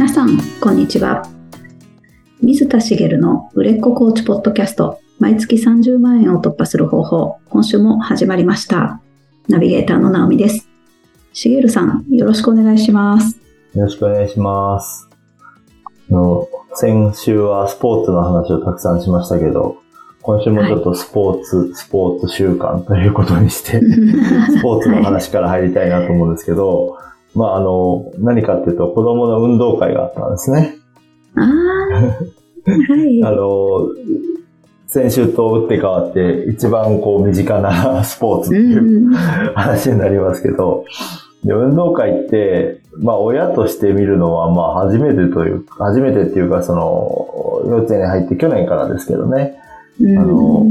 皆さん、こんにちは。水田茂の売れっ子コーチポッドキャスト、毎月30万円を突破する方法、今週も始まりました。ナビゲーターの直美です。茂さん、よろしくお願いします。よろしくお願いします。あの、先週はスポーツの話をたくさんしましたけど、今週もちょっとスポーツ、スポーツ習慣ということにして、スポーツの話から入りたいなと思うんですけど、まああの、何かっていうと子供の運動会があったんですね。ああ、はい。あの、先週と打って変わって一番こう身近なスポーツっていううん話になりますけど、で運動会って、まあ親として見るのはまあ初めてという、初めてっていうかその、幼稚園に入って去年からですけどね、うんあの、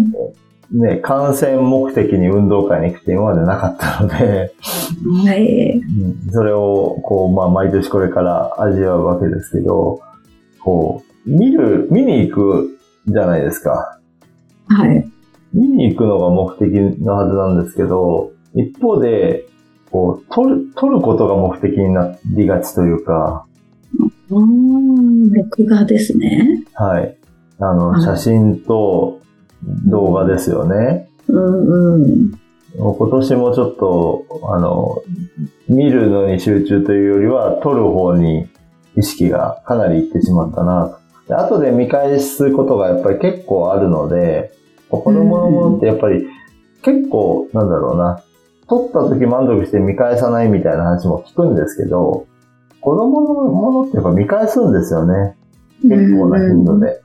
ね、観戦目的に運動会に行くって今までなかったので、はい。うんそれをこう、まあ毎年これから味わうわけですけど、こう、見る、見に行くじゃないですか。はい。見に行くのが目的のはずなんですけど、一方で、こう、撮る、撮ることが目的になりがちというか、あー録画ですね。はい。あの、はい写真と動画ですよね。うんうん。今年もちょっと、あの、見るのに集中というよりは、撮る方に意識がかなりいってしまったな。で後で見返すことがやっぱり結構あるので、子供のものってやっぱり結構、なんだろうな、撮った時満足して見返さないみたいな話も聞くんですけど、子供のものってやっぱ見返すんですよね。結構な頻度で。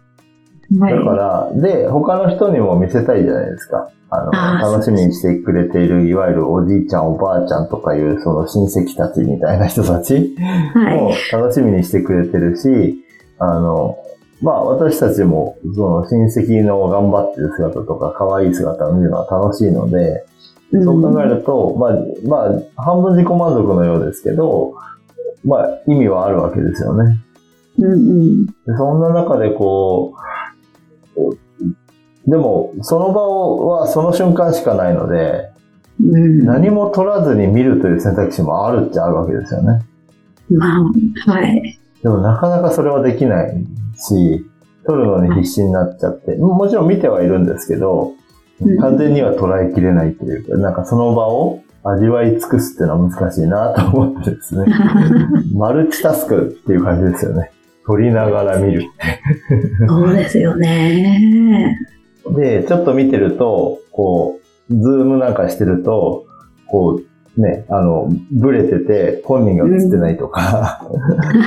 はだから、で、他の人にも見せたいじゃないですか。あの、楽しみにしてくれている、いわゆるおじいちゃん、おばあちゃんとかいう、その親戚たちみたいな人たちい。もはい。楽しみにしてくれてるし、あの、まあ私たちも、その親戚の頑張ってる姿とか、可愛い姿を見るのは楽しいので、そう考えると、まあ、まあ、半分自己満足のようですけど、まあ意味はあるわけですよね。うんうん。でそんな中でこう、こうでも、その場はその瞬間しかないので、うん、何も取らずに見るという選択肢もあるっちゃあるわけですよね。まあ、はい。でもなかなかそれはできないし、撮るのに必死になっちゃって、もちろん見てはいるんですけどうん、完全には捉えきれないというか、なんかその場を味わい尽くすっていうのは難しいなと思ってですね。マルチタスクっていう感じですよね。撮りながら見る。そうですよね。で、ちょっと見てると、こう、ズームなんかしてると、こう、ね、あの、ブレてて、本人が映ってないとか、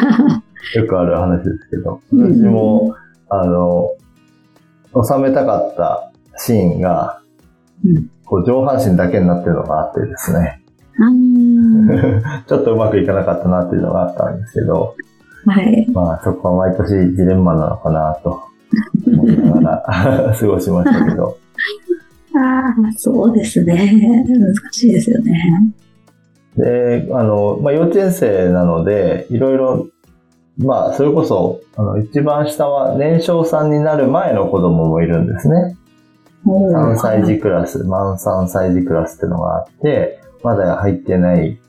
よくある話ですけど、うん。私も、あの、収めたかったシーンが、うん。こう上半身だけになってるのがあってですね、あ ちょっとうまくいかなかったなっていうのがあったんですけど、ーはい。まあそこは毎年ジレンマなのかなと思いながら過ごしましたけど、ああ、そうですね。難しいですよね。で、あの、まあ、幼稚園生なので、いろいろ、まあ、それこそ、あの、一番下は年少さんになる前の子供もいるんですね。3歳児クラス、満3歳児クラスっていうのがあって、まだ入ってない、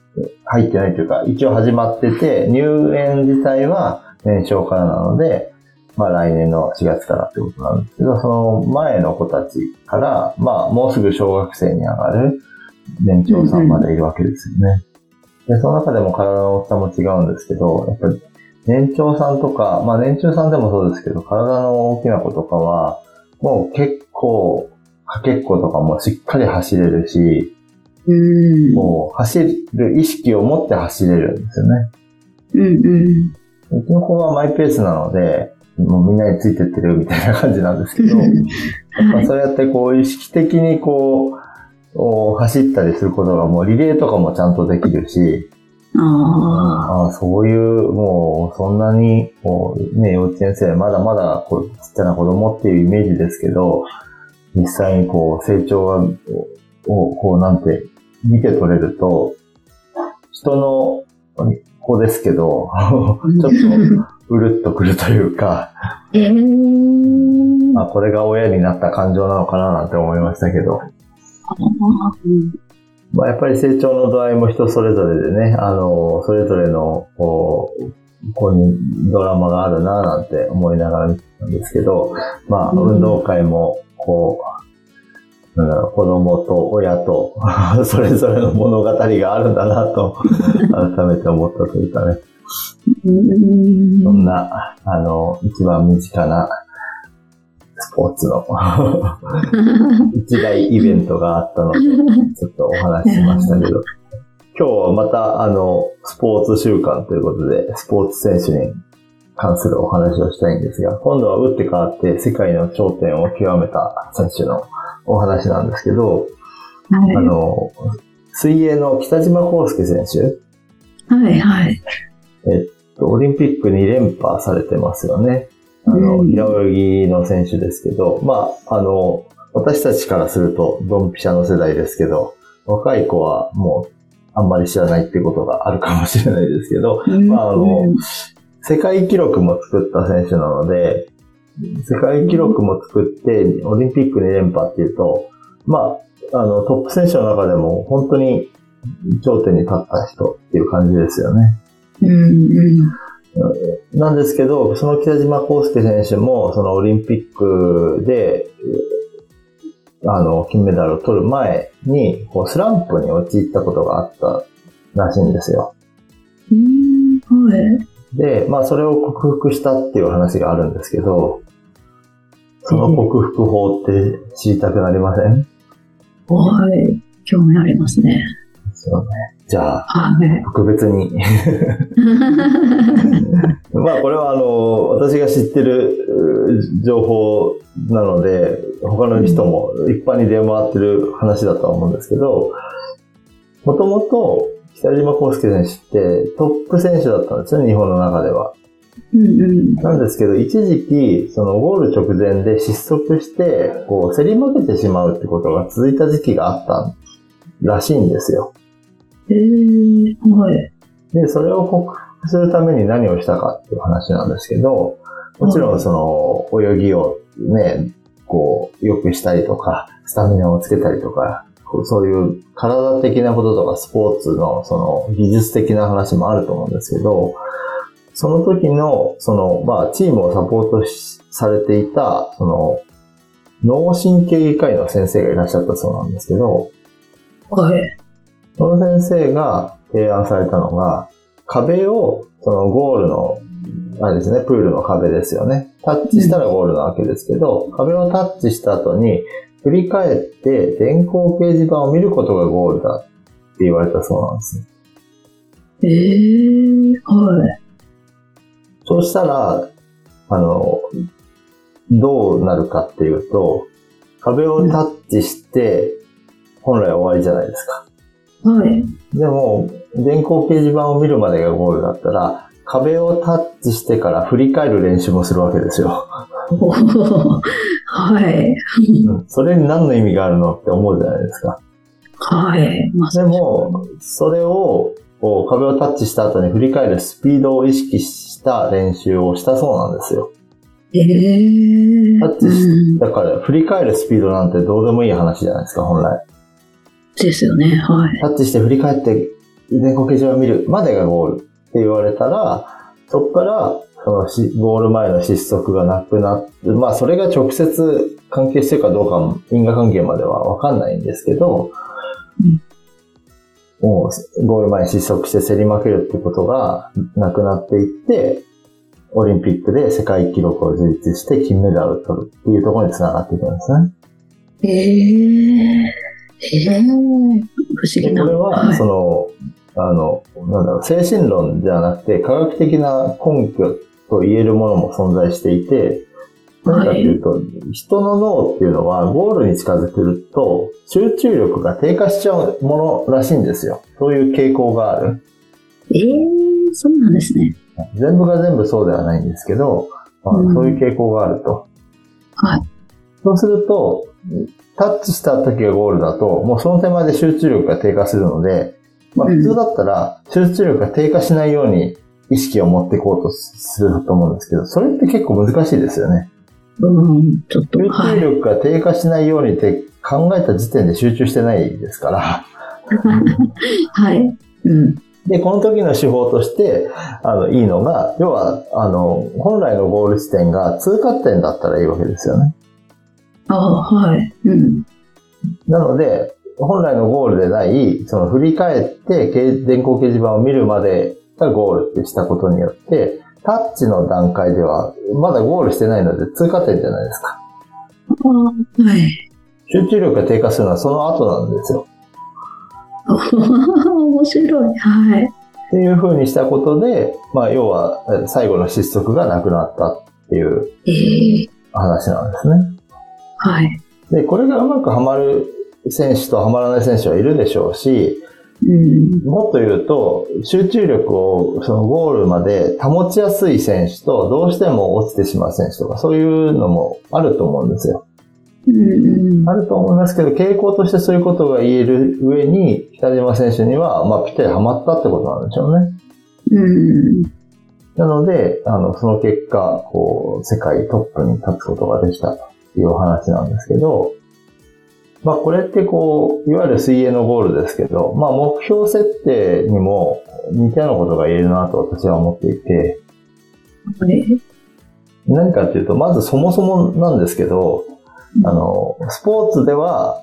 入ってないというか、一応始まってて、入園自体は年少からなので、まあ来年の4月からってことなんですけど、その前の子たちから、まあもうすぐ小学生に上がる年長さんまでいるわけですよね。で、その中でも体の大きさも違うんですけど、やっぱり年長さんとか、まあ年中さんでもそうですけど、体の大きな子とかは、もう結構、かけっことかもしっかり走れるし、うん。もう走る意識を持って走れるんですよね。うんうん。うちの子はマイペースなので、もうみんなについてってるみたいな感じなんですけど、やっぱそうやってこう意識的にこう、お走ったりすることがもうリレーとかもちゃんとできるし、あああそういう、もうそんなに、こうね、幼稚園生、まだまだこうちっちゃな子供っていうイメージですけど、実際にこう成長が、を、こうなんて見て取れると、人の子ですけど、ちょっとうるっとくるというか。まあこれが親になった感情なのかななんて思いましたけど、うんまあやっぱり成長の度合いも人それぞれでね、あの、それぞれの、こう、ここにドラマがあるななんて思いながら見てたんですけど、まあ、運動会も、こう、なん子供と親と それぞれの物語があるんだなと、改めて思ったというかね。そんな、あの、一番身近なスポーツの 一大イベントがあったので、ちょっとお話ししましたけど。今日はまた、あの、スポーツ週間ということで、スポーツ選手に関するお話をしたいんですが、今度は打って変わって世界の頂点を極めた選手のお話なんですけど、はい、あの、水泳の北島康介選手。はいはい。えっと、オリンピック2連覇されてますよね。あの、平泳ぎの選手ですけど、まあ、あの、私たちからするとドンピシャの世代ですけど、若い子はもうあんまり知らないっていうことがあるかもしれないですけど、まあ、あの、世界記録も作った選手なので、世界記録も作って、オリンピック2連覇っていうと、まあ、あの、トップ選手の中でも本当に頂点に立った人っていう感じですよね。うんうんなんですけど、その北島康介選手も、そのオリンピックで、あの、金メダルを取る前に、こう、スランプに陥ったことがあったらしいんですよ。うん、はい。で、まあ、それを克服したっていう話があるんですけど、その克服法って知りたくなりません、はい。興味ありますね。そうね。じゃあ、特別に。まあ、これはあの、私が知ってる情報なので、他の人も一般に出回ってる話だとは思うんですけど、もともと北島康介選手ってトップ選手だったんですよ、日本の中では。うんうん、なんですけど、一時期、そのゴール直前で失速して、こう、競り負けてしまうってことが続いた時期があったらしいんですよ。えー、はい。で、それを克服するために何をしたかっていう話なんですけど、もちろんその、泳ぎをね、こう、良くしたりとか、スタミナをつけたりとか、そういう体的なこととかスポーツのその技術的な話もあると思うんですけど、その時の、その、まあ、チームをサポートされていた、その、脳神経外科医の先生がいらっしゃったそうなんですけど、はい。その先生が提案されたのが、壁を、そのゴールの、あれですね、プールの壁ですよね。タッチしたらゴールなわけですけど、うん、壁をタッチした後に、振り返って電光掲示板を見ることがゴールだって言われたそうなんですええー、はい。そうしたら、あの、どうなるかっていうと、壁をタッチして、本来終わりじゃないですか。はい。でも、電光掲示板を見るまでがゴールだったら、壁をタッチしてから振り返る練習もするわけですよ。はい。それに何の意味があるのって思うじゃないですか。はい。まあ、でも、それを、こう、壁をタッチした後に振り返るスピードを意識した練習をしたそうなんですよ。ええー、タッチし、だから振り返るスピードなんてどうでもいい話じゃないですか、本来。ですよね、はい。タッチして振り返って電光掲示板を見るまでがゴールって言われたら、そこからそのゴール前の失速がなくなって、まあそれが直接関係してるかどうかも因果関係まではわかんないんですけど、うん、もうゴール前に失速して競り負けるってことがなくなっていって、オリンピックで世界記録を樹立して金メダルを取るっていうところにつながっていくんですね。ええーええー、不思議な。これは、その、あの、なんだろう、精神論ではなくて、科学的な根拠と言えるものも存在していて、何かというと、はい、人の脳っていうのはゴールに近づけると集中力が低下しちゃうものらしいんですよ。そういう傾向がある。ええー、そうなんですね。全部が全部そうではないんですけど、まあ、そういう傾向があると。はい。そうすると、タッチした時がゴールだと、もうその手前で集中力が低下するので、まあ普通だったら集中力が低下しないように意識を持っていこうとすると思うんですけど、それって結構難しいですよね。うん、ちょっと。集中力が低下しないようにって考えた時点で集中してないですから。はい。うん。で、この時の手法として、あの、いいのが、要は、あの、本来のゴール地点が通過点だったらいいわけですよね。ああ、はい。うん。なので、本来のゴールでない、その振り返って電光掲示板を見るまでがゴールってしたことによって、タッチの段階では、まだゴールしてないので通過点じゃないですか。はい。集中力が低下するのはその後なんですよ。面白い。はい。っていうふうにしたことで、まあ、要は、最後の失速がなくなったっていう話なんですね。えー、はい。で、これがうまくはまる選手とはまらない選手はいるでしょうし、うん、もっと言うと、集中力をそのゴールまで保ちやすい選手と、どうしても落ちてしまう選手とか、そういうのもあると思うんですよ。うん、あると思いますけど、傾向としてそういうことが言える上に、北島選手には、まあ、ぴったりハマったってことなんでしょうね。うん、なので、あの、その結果、こう、世界トップに立つことができたというお話なんですけど、まあこれってこう、いわゆる水泳のゴールですけど、まあ目標設定にも似たようなことが言えるなと私は思っていて、何かっていうと、まずそもそもなんですけど、あの、スポーツでは、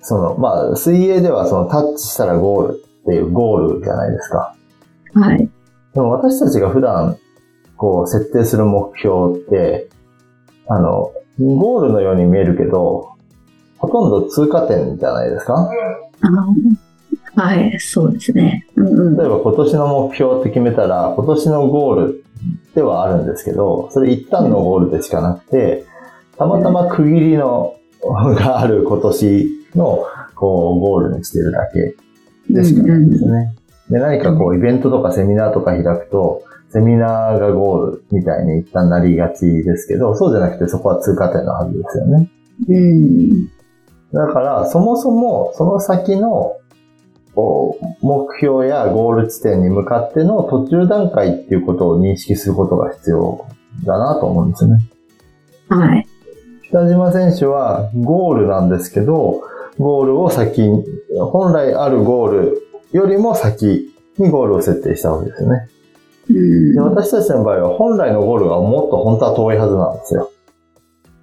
その、まあ水泳ではそのタッチしたらゴールっていうゴールじゃないですか。はい。でも私たちが普段、こう、設定する目標って、あの、ゴールのように見えるけど、ほとんど通過点じゃないですか？はい、そうですね。うんうん、例えば今年の目標って決めたら、今年のゴールではあるんですけど、それ一旦のゴールでしかなくて、たまたま区切りの、がある今年の、こう、ゴールにしてるだけでしかないんですね。で、何かこう、イベントとかセミナーとか開くと、セミナーがゴールみたいに一旦なりがちですけど、そうじゃなくてそこは通過点のはずですよね。うん。だから、そもそも、その先の、目標やゴール地点に向かっての途中段階っていうことを認識することが必要だなと思うんですね。はい。北島選手はゴールなんですけど、ゴールを先に、本来あるゴールよりも先にゴールを設定したわけですよね。で私たちの場合は本来のゴールがもっと本当は遠いはずなんですよ。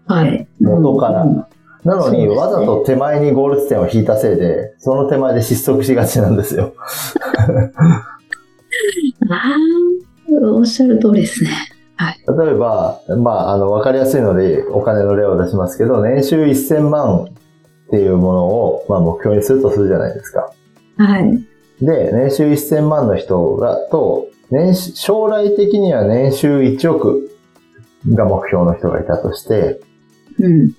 はい。元から。なのに、わざと手前にゴール地点を引いたせいで、その手前で失速しがちなんですよ。ああ、おっしゃる通りですね。はい、例えば、まあ、あの、わかりやすいので、お金の例を出しますけど、年収1000万っていうものを、まあ、目標にするとするじゃないですか。はい。で、年収1000万の人が、と、年将来的には年収1億が目標の人がいたとして、うん。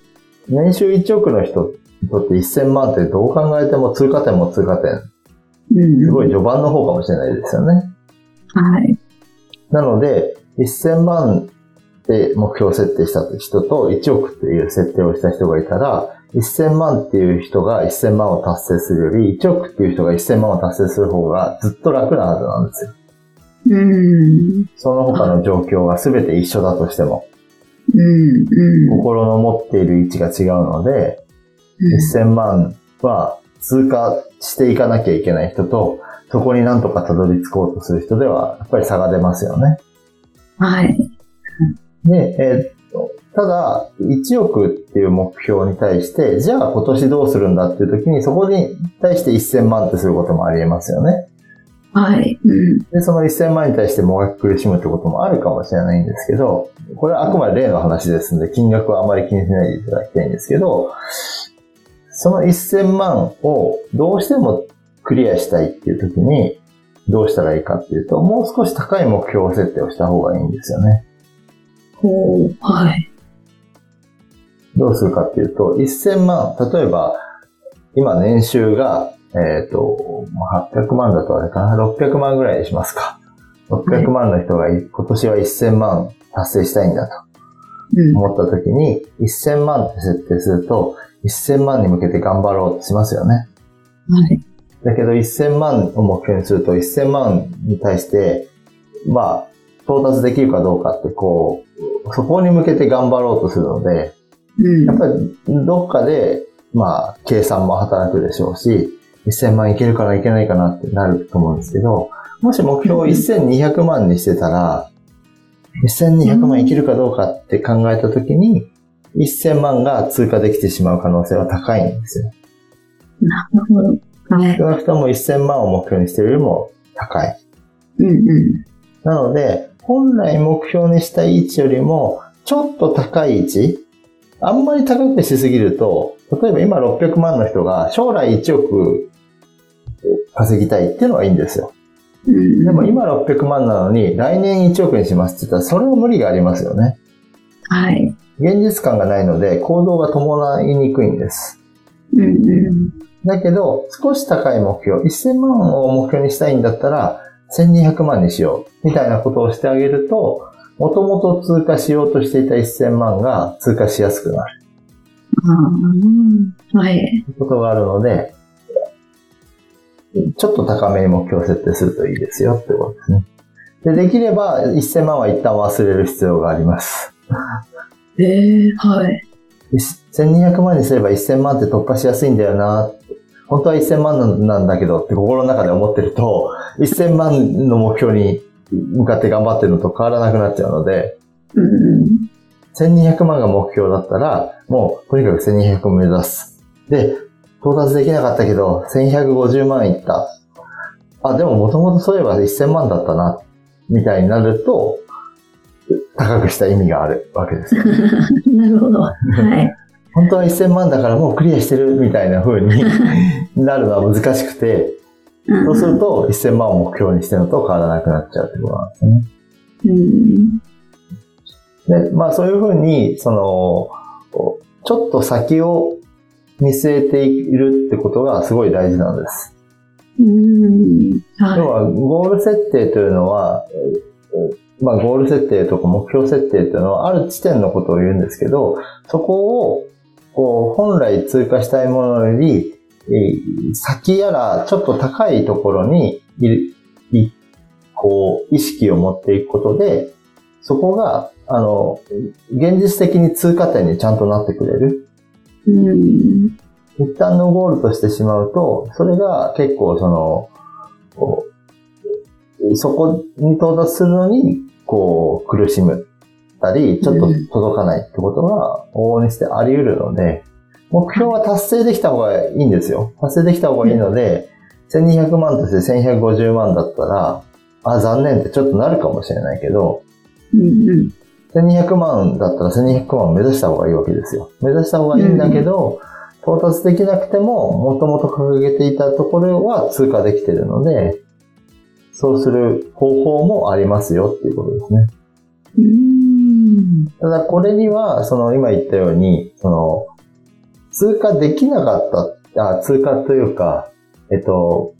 年収1億の人にとって1000万ってどう考えても通過点も通過点。すごい序盤の方かもしれないですよね。はい。なので、1000万で目標設定した人と1億っていう設定をした人がいたら、1000万っていう人が1000万を達成するより、1億っていう人が1000万を達成する方がずっと楽なはずなんですよ。うん。その他の状況が全て一緒だとしても。うんうん、心の持っている位置が違うので、うん、1000万は通過していかなきゃいけない人と、そこになんとかたどり着こうとする人では、やっぱり差が出ますよね。はい。で、えー、っと、ただ、1億っていう目標に対して、じゃあ今年どうするんだっていう時に、そこに対して1000万ってすることもありえますよね。はい。うん、で、その1000万に対してもがき苦しむってこともあるかもしれないんですけど、これはあくまで例の話ですので、金額はあまり気にしないでいただきたいんですけど、その1000万をどうしてもクリアしたいっていう時に、どうしたらいいかっていうと、もう少し高い目標設定をした方がいいんですよね。ほう、はい。どうするかっていうと、1000万、例えば、今年収がえっ、ー、と、800万だとあれかな、600万ぐらいにしますか。600万の人が今年は1000万達成したいんだと思った時に、1000万って設定すると、1000万に向けて頑張ろうとしますよね。はい。だけど1000万を目標にすると、1000万に対して、まあ、到達できるかどうかって、こう、そこに向けて頑張ろうとするので、うん、やっぱりどっかで、まあ、計算も働くでしょうし、1000万いけるかないけないかなってなると思うんですけど、もし目標を1200万にしてたら、1200万いけるかどうかって考えたときに、1000万が通過できてしまう可能性は高いんですよ。なるほど。はい。少なくとも1000万を目標にしているよりも高い。うんうん。なので、本来目標にしたい位置よりも、ちょっと高い位置、あんまり高くしすぎると、例えば今600万の人が将来1億稼ぎたいっていうのはいいんですよ。うん、でも今600万なのに来年1億にしますって言ったらそれは無理がありますよね。はい。現実感がないので行動が伴いにくいんです。だけど少し高い目標、1000万を目標にしたいんだったら1200万にしようみたいなことをしてあげるともともと通過しようとしていた1000万が通過しやすくなるああ。はい。うことがあるのでちょっと高めに目標を設定するといいですよってことですね。で、できれば1000万は一旦忘れる必要があります。ええはい。1200万にすれば1000万って突破しやすいんだよな本当は1000万なんだけどって心の中で思ってると、1000万の目標に向かって頑張ってるのと変わらなくなっちゃうので、うんうん。1200万が目標だったら、もうとにかく1200を目指す。で、到達できなかったけど、1150万いった。あ、でももともとそういえば1000万だったな、みたいになると、高くした意味があるわけですよ。なるほど。はい。本当は1000万だからもうクリアしてるみたいな風に なるのは難しくて、うんそうすると1000万を目標にしてるのと変わらなくなっちゃうってことなんですね。うん。で、まあそういう風に、その、ちょっと先を見据えているってことがすごい大事なんです。うん。は要は、ゴール設定というのは、えーまあゴール設定とか目標設定というのはある地点のことを言うんですけど、そこを、こう、本来通過したいものより、えー先やらちょっと高いところにこう、意識を持っていくことで、そこが、あの、現実的に通過点にちゃんとなってくれる。い。うん。一旦のゴールとしてしまうと、それが結構その、こうそこに到達するのに、こう、苦しむたり、ちょっと届かないってことが往々にしてあり得るので、目標は達成できた方がいいんですよ。達成できた方がいいので、1200万として1150万だったら、あ、残念ってちょっとなるかもしれないけど、うんうん。1200万だったら1200万を目指した方がいいわけですよ。目指した方がいいんだけど、到達できなくても、もともと掲げていたところは通過できているので、そうする方法もありますよっていうことですね。うん。ただこれには、その今言ったように、その、通過できなかった、あ、通過というか、えっと、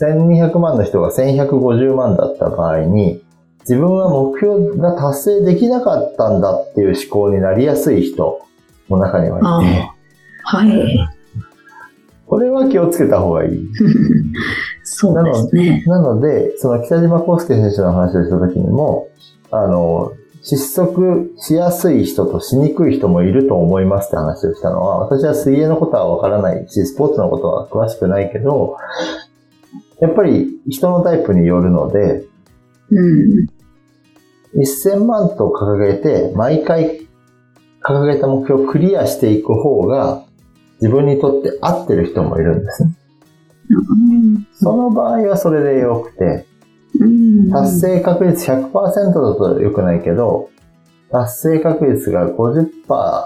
1200万の人が1150万だった場合に、自分は目標が達成できなかったんだっていう思考になりやすい人の中にはいて、はい。これは気をつけた方がいい。そうですね。なので、その北島康介選手の話をした時にも、あの、失速しやすい人としにくい人もいると思いますって話をしたのは、私は水泳のことはわからないし、スポーツのことは詳しくないけど、やっぱり人のタイプによるので、うん。1000万と掲げて、毎回掲げた目標をクリアしていく方が、自分にとって合ってる人もいるんですね。その場合はそれでよくて、うん。達成確率100%だと良くないけど、達成確率が50%、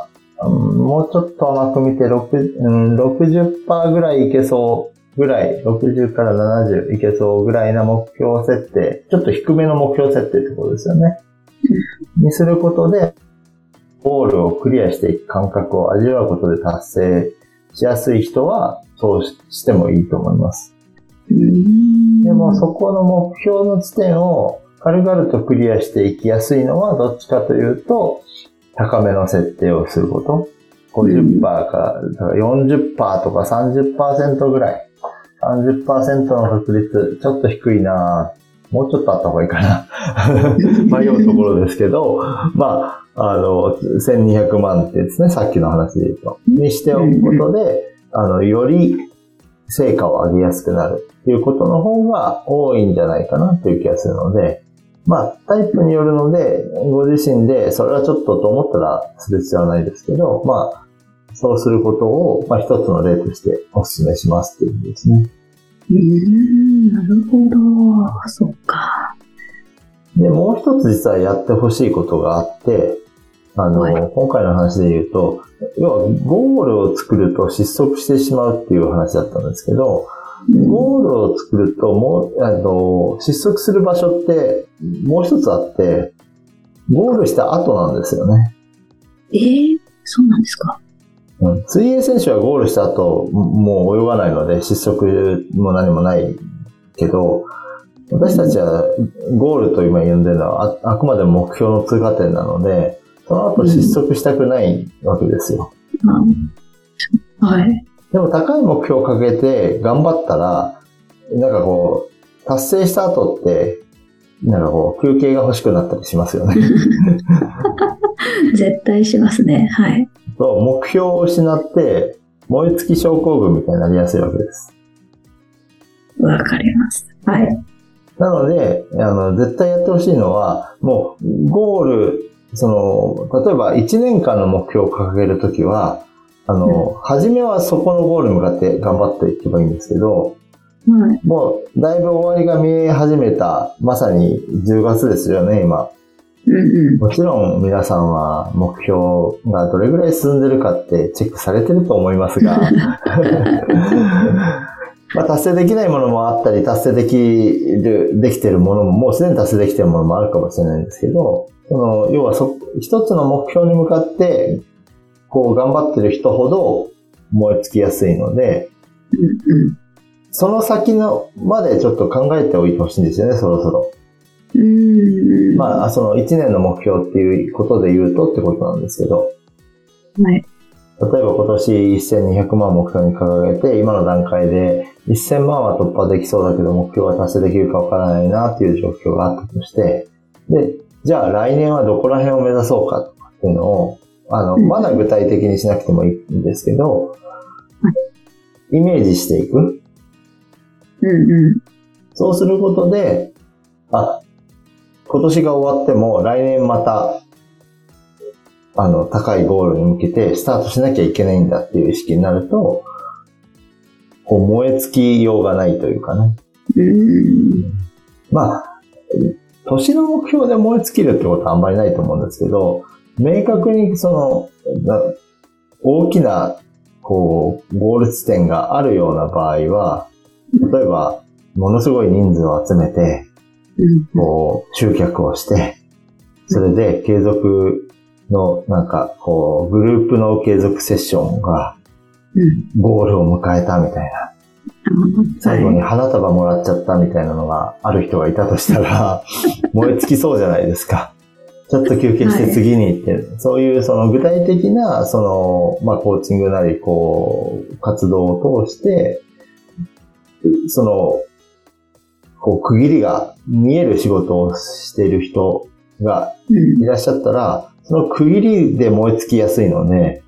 うんもうちょっと甘く見て6、うん、60%ぐらいいけそうぐらい、60から70いけそうぐらいな目標設定、ちょっと低めの目標設定ってことですよね。にすることで、ゴールをクリアしていく感覚を味わうことで達成しやすい人は、そうしてもいいと思います。うん。でもそこの目標の地点を軽々とクリアしていきやすいのはどっちかというと、高めの設定をすること。50%か、だから40%とか30%ぐらい。30%の確率、ちょっと低いなもうちょっとあった方がいいかな。迷うところですけど、まあ、あの、1200万ってですね、さっきの話で言うと。にしておくことで、あの、より成果を上げやすくなるっていうことの方が多いんじゃないかなっていう気がするので、まあ、タイプによるので、ご自身でそれはちょっとと思ったらする必要はないですけど、まあ、そうすることを、まあ、一つの例としてお勧めしますっていうことですね。うん、なるほど。そっか。で、もう一つ実はやってほしいことがあって、あの、はい、今回の話で言うと、要はゴールを作ると失速してしまうっていう話だったんですけど、ゴールを作ると、もう、あの、失速する場所ってもう一つあって、ゴールした後なんですよね。えー、そうなんですか？うん、水泳選手はゴールした後、もう泳がないので失速も何もないけど、私たちはゴールと今呼んでるのはああくまでも目標の通過点なので、その後失速したくないわけですよ。うん、はい。でも高い目標をかけて頑張ったら、なんかこう、達成した後って、なんかこう、休憩が欲しくなったりしますよね。絶対しますね。はい。そう、目標を失って、燃え尽き症候群みたいになりやすいわけです。わかります。はい。なので、あの、絶対やってほしいのは、もう、ゴール、その、例えば1年間の目標を掲げるときは、あの、うん、初めはそこのゴールに向かって頑張っていけばいいんですけど、うん、もう、だいぶ終わりが見え始めた、まさに10月ですよね、今。うんうん、もちろん皆さんは目標がどれぐらい進んでるかってチェックされてると思いますが、まあ、達成できないものもあったり、達成できる、できてるものも、もうすでに達成できてるものもあるかもしれないんですけど、その、要はそ、一つの目標に向かって、こう頑張ってる人ほど燃え尽きやすいので、うんうん、その先のまでちょっと考えておいてほしいんですよね、そろそろ。うんまあ、その1年の目標っていうことで言うとってことなんですけど。はい。例えば今年1200万目標に掲げて、今の段階で1000万は突破できそうだけど目標は達成できるかわからないなっていう状況があったとして、で、じゃあ来年はどこら辺を目指そうかっていうのを、あの、まだ具体的にしなくてもいいんですけど、イメージしていく。うんうん。そうすることで、あ、今年が終わっても来年また、あの、高いゴールに向けてスタートしなきゃいけないんだっていう意識になると、こう燃え尽きようがないというかね。うん。まあ、年の目標で燃え尽きるってことはあんまりないと思うんですけど、明確にその、大きな、こう、ゴール地点があるような場合は、例えば、ものすごい人数を集めて、こう、集客をして、それで継続の、なんか、こう、グループの継続セッションが、ゴールを迎えたみたいな。最後に花束もらっちゃったみたいなのがある人がいたとしたら、燃え尽きそうじゃないですか。ちょっと休憩して次に行って、はい、そういうその具体的な、その、まあ、コーチングなり、こう、活動を通して、その、こう、区切りが見える仕事をしている人がいらっしゃったら、うん、その区切りで燃え尽きやすいので、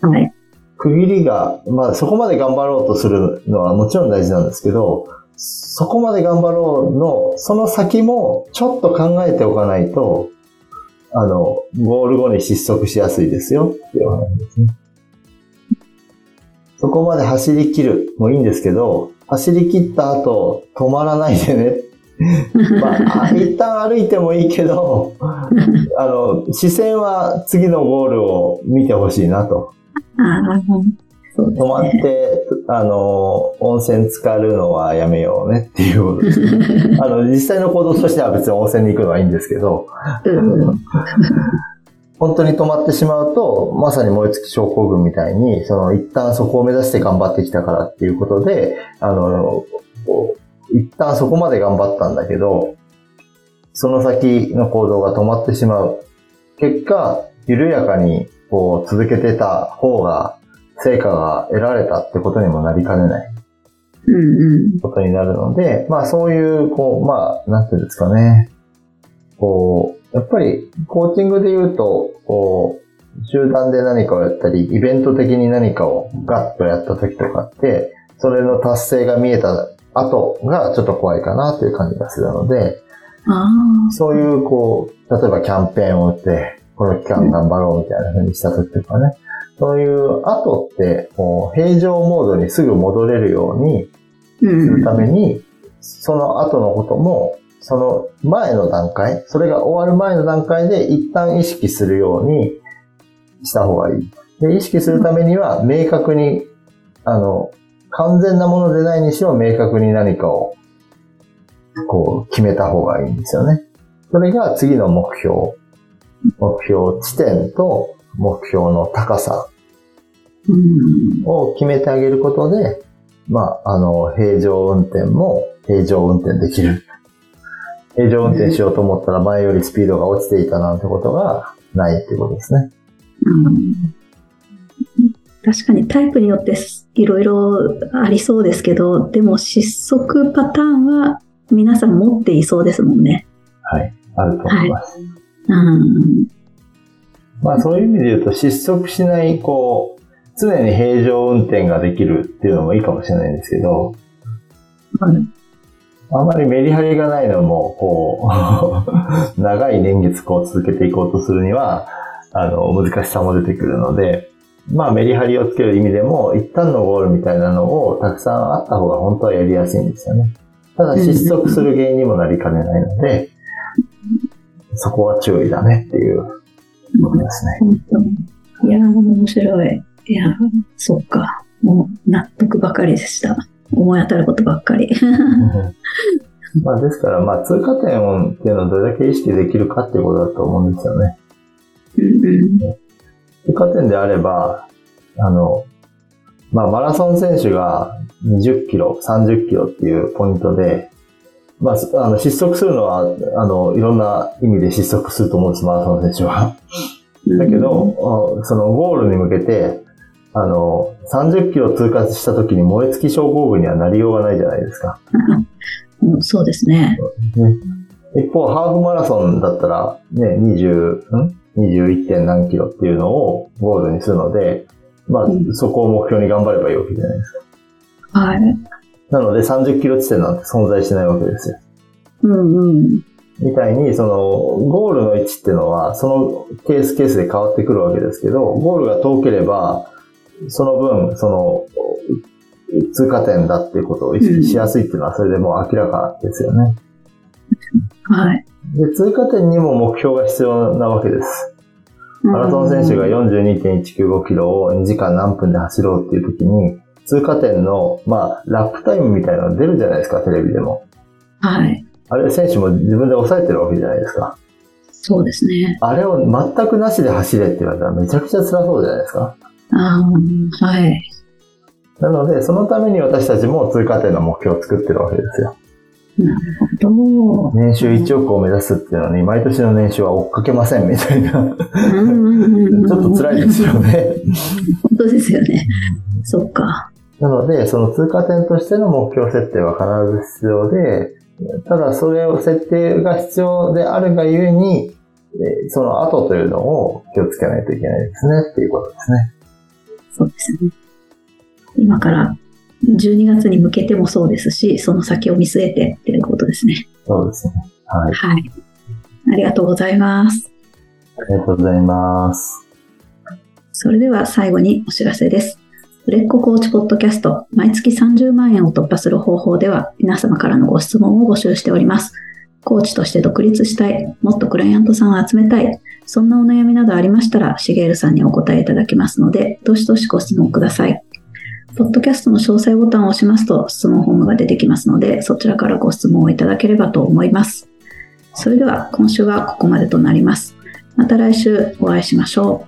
はい。区切りが、まあそこまで頑張ろうとするのはもちろん大事なんですけど、そこまで頑張ろうの、その先もちょっと考えておかないと、あの、ゴール後に失速しやすいですよっていう話ですね。そこまで走り切るもいいんですけど、走り切った後、止まらないでね。まあ、一旦歩いてもいいけど、あの、視線は次のゴールを見てほしいなと。そう泊まって、あの、温泉浸かるのはやめようねっていうことです、ね。あの、実際の行動としては別に温泉に行くのはいいんですけど、本当に止まってしまうと、まさに燃え尽き症候群みたいに、その一旦そこを目指して頑張ってきたからっていうことで、あの、一旦そこまで頑張ったんだけど、その先の行動が止まってしまう。結果、緩やかにこう続けてた方が成果が得られたってことにもなりかねないことになるので、まあそういう、こう、まあ、なんていうんですかね。こう、やっぱりコーチングで言うと、こう、集団で何かをやったり、イベント的に何かをガッとやった時とかって、それの達成が見えた後がちょっと怖いかなという感じがするので、そういう、こう、例えばキャンペーンを打って、この期間頑張ろうみたいな風にした時とかね、そういう後って、こう、平常モードにすぐ戻れるようにするために、その後のことも、その前の段階、それが終わる前の段階で一旦意識するようにした方がいい。で、意識するためには明確に、あの、完全なものでないにしろ明確に何かをこう決めた方がいいんですよね。それが次の目標。目標地点と目標の高さを決めてあげることで、まあ、あの、平常運転も平常運転できる。平常運転しようと思ったら前よりスピードが落ちていたなんてことがないってことですね。うん、確かにタイプによっていろいろありそうですけど、でも失速パターンは皆さん持っていそうですもんね。はい、あると思います。はい、うんまあそういう意味で言うと失速しない、こう、常に平常運転ができるっていうのもいいかもしれないんですけど、はい、あまりメリハリがないのも、こう、長い年月こう続けていこうとするには、あの、難しさも出てくるので、まあメリハリをつける意味でも、一旦のゴールみたいなのをたくさんあった方が本当はやりやすいんですよね。ただ失速する原因にもなりかねないので、そこは注意だねっていうことですね。いや面白い。いやそうか。もう納得ばかりでした。思い当たることばっかり。まあですから、まあ通過点をっていうのはどれだけ意識できるかっていうことだと思うんですよね。通過点であれば、あの、まあマラソン選手が20キロ、30キロっていうポイントで、まあ、あの、失速するのは、あの、いろんな意味で失速すると思うんです、マラソン選手は。だけど、そのゴールに向けて、あの、30キロ通過した時に燃え尽き症候群にはなりようがないじゃないですか。うん、そうですね。ね一方、ハーフマラソンだったら、ね、20、ん ?21. 点何キロっていうのをゴールにするので、まあ、うん、そこを目標に頑張ればいいわけじゃないですか。はい。なので30キロ地点なんて存在しないわけですよ。うんうん。みたいに、その、ゴールの位置っていうのは、そのケースケースで変わってくるわけですけど、ゴールが遠ければ、その分、その、通過点だっていうことを意識しやすいっていうのは、それでもう明らかですよね。はい。で、通過点にも目標が必要なわけです。マラソン選手が42.195キロを2時間何分で走ろうっていう時に、通過点の、まあ、ラップタイムみたいなの出るじゃないですか、テレビでも。はい。あれ、選手も自分で抑えてるわけじゃないですか。そうですね。あれを全くなしで走れって言われたらめちゃくちゃ辛そうじゃないですか。ああ、はい。なので、そのために私たちも通過点の目標を作ってるわけですよ。なるほど。年収1億を目指すっていうのに、毎年の年収は追っかけませんみたいな。ちょっと辛いですよね。本当ですよね。そっか。なので、その通過点としての目標設定は必ず必要で、ただそれを設定が必要であるがゆえに、その後というのを気をつけないといけないですねっていうことですね。そうですね。今から12月に向けてもそうですし、その先を見据えてっていうことですね。そうですね。はい。はい。ありがとうございます。ありがとうございます。それでは最後にお知らせです。売れっ子コーチポッドキャスト、毎月30万円を突破する方法では、皆様からのご質問を募集しております。コーチとして独立したい、もっとクライアントさんを集めたい、そんなお悩みなどありましたら、しげるさんにお答えいただきますので、どしどしご質問ください。ポッドキャストの詳細ボタンを押しますと、質問フォームが出てきますので、そちらからご質問をいただければと思います。それでは、今週はここまでとなります。また来週お会いしましょ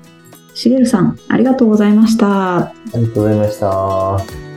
う。しげるさん、ありがとうございました。ありがとうございました。